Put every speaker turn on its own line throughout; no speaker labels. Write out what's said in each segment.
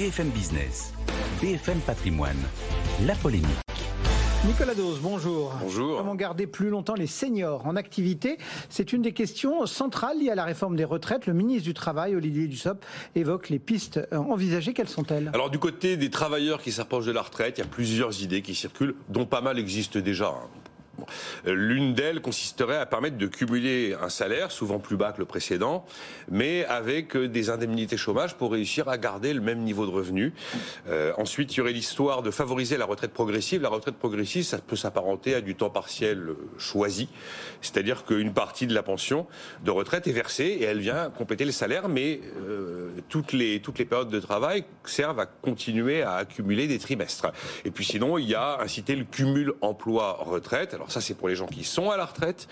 BFM Business, BFM Patrimoine, la polémique.
Nicolas Dose, bonjour.
Bonjour.
Comment garder plus longtemps les seniors en activité? C'est une des questions centrales liées à la réforme des retraites. Le ministre du Travail, Olivier Dussopt, évoque les pistes envisagées. Quelles sont-elles?
Alors du côté des travailleurs qui s'approchent de la retraite, il y a plusieurs idées qui circulent, dont pas mal existent déjà. Hein. L'une d'elles consisterait à permettre de cumuler un salaire, souvent plus bas que le précédent, mais avec des indemnités chômage pour réussir à garder le même niveau de revenu. Euh, ensuite, il y aurait l'histoire de favoriser la retraite progressive. La retraite progressive, ça peut s'apparenter à du temps partiel choisi, c'est-à-dire qu'une partie de la pension de retraite est versée et elle vient compléter le salaire, mais euh, toutes, les, toutes les périodes de travail servent à continuer à accumuler des trimestres. Et puis sinon, il y a incité le cumul emploi-retraite. Alors ça, c'est pour les gens qui sont à la retraite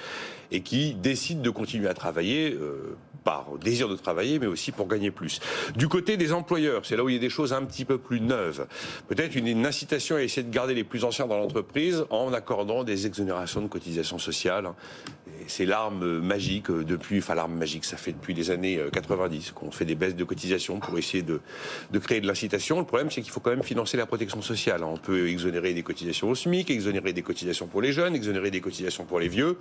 et qui décident de continuer à travailler euh, par désir de travailler, mais aussi pour gagner plus. Du côté des employeurs, c'est là où il y a des choses un petit peu plus neuves. Peut-être une, incitation à essayer de garder les plus anciens dans l'entreprise en accordant des exonérations de cotisations sociales. C'est l'arme magique depuis, enfin l'arme magique, ça fait depuis les années 90 euh, qu'on fait des baisses de cotisations pour essayer de, de créer de l'incitation. Le problème, c'est qu'il faut quand même financer la protection sociale. On peut exonérer des cotisations au SMIC, exonérer des cotisations pour les jeunes, exonérer des cotisations pour les vieux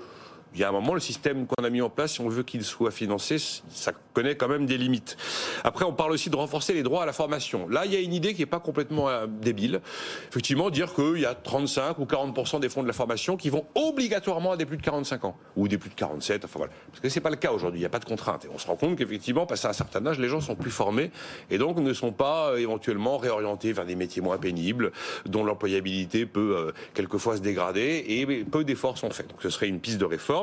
il y a un moment, le système qu'on a mis en place, si on veut qu'il soit financé, ça connaît quand même des limites. Après, on parle aussi de renforcer les droits à la formation. Là, il y a une idée qui n'est pas complètement euh, débile. Effectivement, dire qu'il y a 35 ou 40% des fonds de la formation qui vont obligatoirement à des plus de 45 ans ou des plus de 47. Enfin voilà, parce que c'est pas le cas aujourd'hui. Il n'y a pas de contrainte. Et on se rend compte qu'effectivement, passé un certain âge, les gens sont plus formés et donc ne sont pas euh, éventuellement réorientés vers des métiers moins pénibles, dont l'employabilité peut euh, quelquefois se dégrader et peu d'efforts sont faits. Donc ce serait une piste de réforme.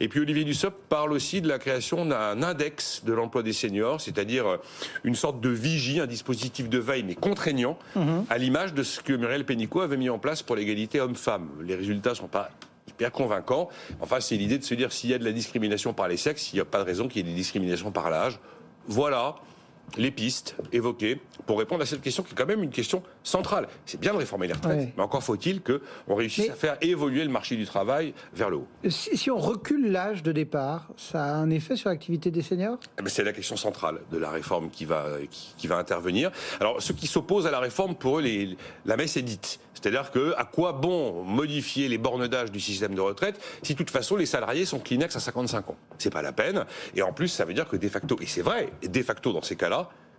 Et puis Olivier Dussopt parle aussi de la création d'un index de l'emploi des seniors, c'est-à-dire euh, une sorte de vigie, un dispositif de veille mais contraignant, mhm. à l'image de ce que Muriel Pénicaud avait mis en place pour l'égalité homme-femme. Les résultats sont pas hyper convaincants. Enfin, c'est l'idée de se dire s'il y a de la discrimination par les sexes, il n'y a pas de raison qu'il y ait des discriminations par l'âge. Voilà les pistes évoquées pour répondre à cette question qui est quand même une question centrale. C'est bien de réformer les retraites, mais encore faut-il qu'on réussisse à faire évoluer le marché du travail vers le haut.
Si, on recule l'âge de départ, ça a un effet sur l'activité des seniors?
Eh ben, C'est la question centrale de la réforme qui va, qui, va intervenir. Alors, ceux qui s'opposent à la réforme, pour eux, les, la messe est dite. C'est-à-dire que à quoi bon modifier les bornes d'âge du système de retraite si de toute façon les salariés sont Kleenex à 55 ans? C'est pas la peine. Et en plus, ça veut dire que de facto, et c'est vrai, de facto dans ces cas-là,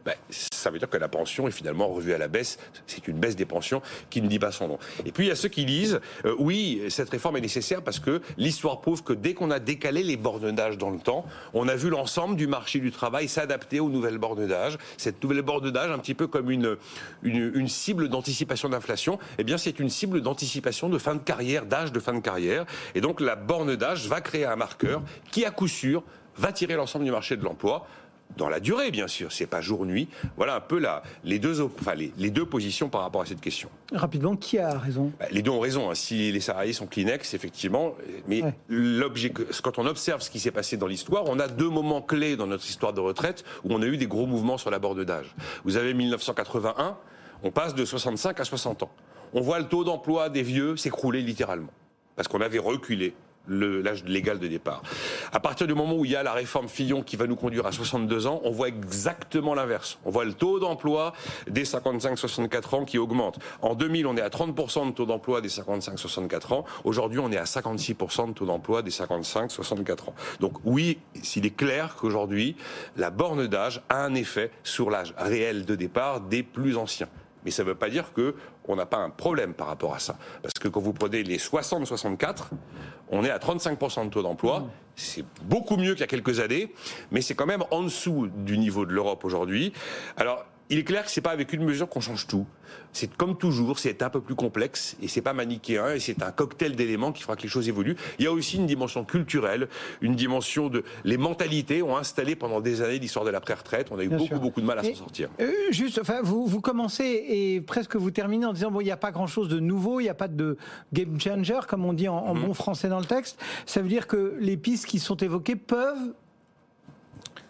ben, ça veut dire que la pension est finalement revue à la baisse. C'est une baisse des pensions qui ne dit pas son nom. Et puis il y a ceux qui disent euh, oui, cette réforme est nécessaire parce que l'histoire prouve que dès qu'on a décalé les bornes d'âge dans le temps, on a vu l'ensemble du marché du travail s'adapter aux nouvelles bornes d'âge. Cette nouvelle borne d'âge, un petit peu comme une, une, une cible d'anticipation d'inflation, eh bien c'est une cible d'anticipation de fin de carrière, d'âge de fin de carrière. Et donc la borne d'âge va créer un marqueur qui, à coup sûr, va tirer l'ensemble du marché de l'emploi dans la durée, bien sûr. C'est pas jour-nuit. Voilà un peu la, les, deux, enfin, les, deux positions par rapport à cette question.
Rapidement, qui a raison?
Bah, Les deux ont raison. Hein. Si les salariés sont Kleenex, effectivement. Mais l'objet, quand on observe ce qui s'est passé dans l'histoire, on a deux moments clés dans notre histoire de retraite où on a eu des gros mouvements sur la borde d'âge. Vous avez 1981, on passe de 65 à 60 ans. On voit le taux d'emploi des vieux s'écrouler littéralement. Parce qu'on avait reculé l'âge légal de départ. À partir du moment où il y a la réforme Fillon qui va nous conduire à 62 ans, on voit exactement l'inverse. On voit le taux d'emploi des 55-64 ans qui augmente. En 2000, on est à 30% de taux d'emploi des 55-64 ans. Aujourd'hui, on est à 56% de taux d'emploi des 55-64 ans. Donc oui, s'il est clair qu'aujourd'hui, la borne d'âge a un effet sur l'âge réel de départ des plus anciens. Mais ça ne veut pas dire qu'on n'a pas un problème par rapport à ça. Parce que quand vous prenez les 60-64, on est à 35% de taux d'emploi. Mmh. C'est beaucoup mieux qu'il y a quelques années, mais c'est quand même en dessous du niveau de l'Europe aujourd'hui. Alors, il est clair que c'est pas avec une mesure qu'on change tout. C'est comme toujours, c'est un peu plus complexe et c'est pas manichéen et c'est un cocktail d'éléments qui fera que les choses évoluent. Il y a aussi une dimension culturelle, une dimension de les mentalités ont installé pendant des années l'histoire de la retraite On a eu beaucoup beaucoup de mal à s'en sortir.
Euh, juste, enfin, vous, vous commencez et presque vous terminez en disant bon, il n'y a pas grand chose de nouveau, il n'y a pas de game changer comme on dit en, mhm. bon français dans le texte. Ça veut dire que les pistes qui sont évoquées peuvent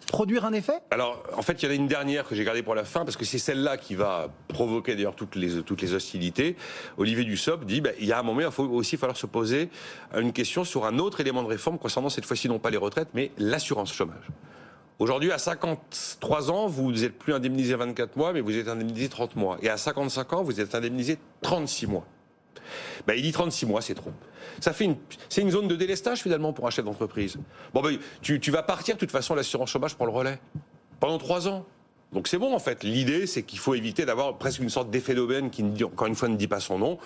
produire un effet?
Alors, en fait, il y en a une dernière que j'ai gardée pour la fin, parce que c'est celle-là qui va provoquer d'ailleurs toutes les, toutes les hostilités. Olivier Dussopt dit, bah, il y a un moment, il faut aussi falloir se poser une question sur un autre élément de réforme concernant cette fois-ci non pas les retraites, mais l'assurance chômage. Aujourd'hui, à 53 ans, vous n'êtes plus indemnisé 24 mois, mais vous êtes indemnisé 30 mois. Et à 55 ans, vous êtes indemnisé 36 mois. Ben, il dit 36 mois, c'est trop. Ça fait une, c'est une zone de délestage finalement pour un chef d'entreprise. Bon, ben, tu, vas partir, de toute façon, l'assurance chômage prend le relais. Pendant 3 ans. Donc c'est bon en fait. L'idée, c'est qu'il faut éviter d'avoir presque une sorte d'effet d'aubaine qui, encore une fois, ne dit pas son nom,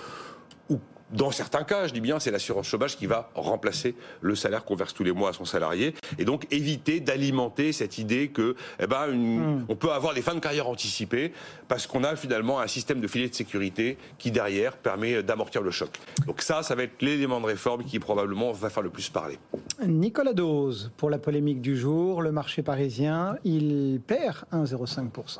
dans certains cas, je dis bien, c'est l'assurance chômage qui va remplacer le salaire qu'on verse tous les mois à son salarié. Et donc, éviter d'alimenter cette idée que, eh ben, hmm. on peut avoir des fins de carrière anticipées parce qu'on a finalement un système de filet de sécurité qui, derrière, permet d'amortir le choc. Donc ça, ça va être l'élément de réforme qui, probablement, va faire le plus parler.
Nicolas Dose, pour la polémique du jour, le marché parisien, il perd 1,05%.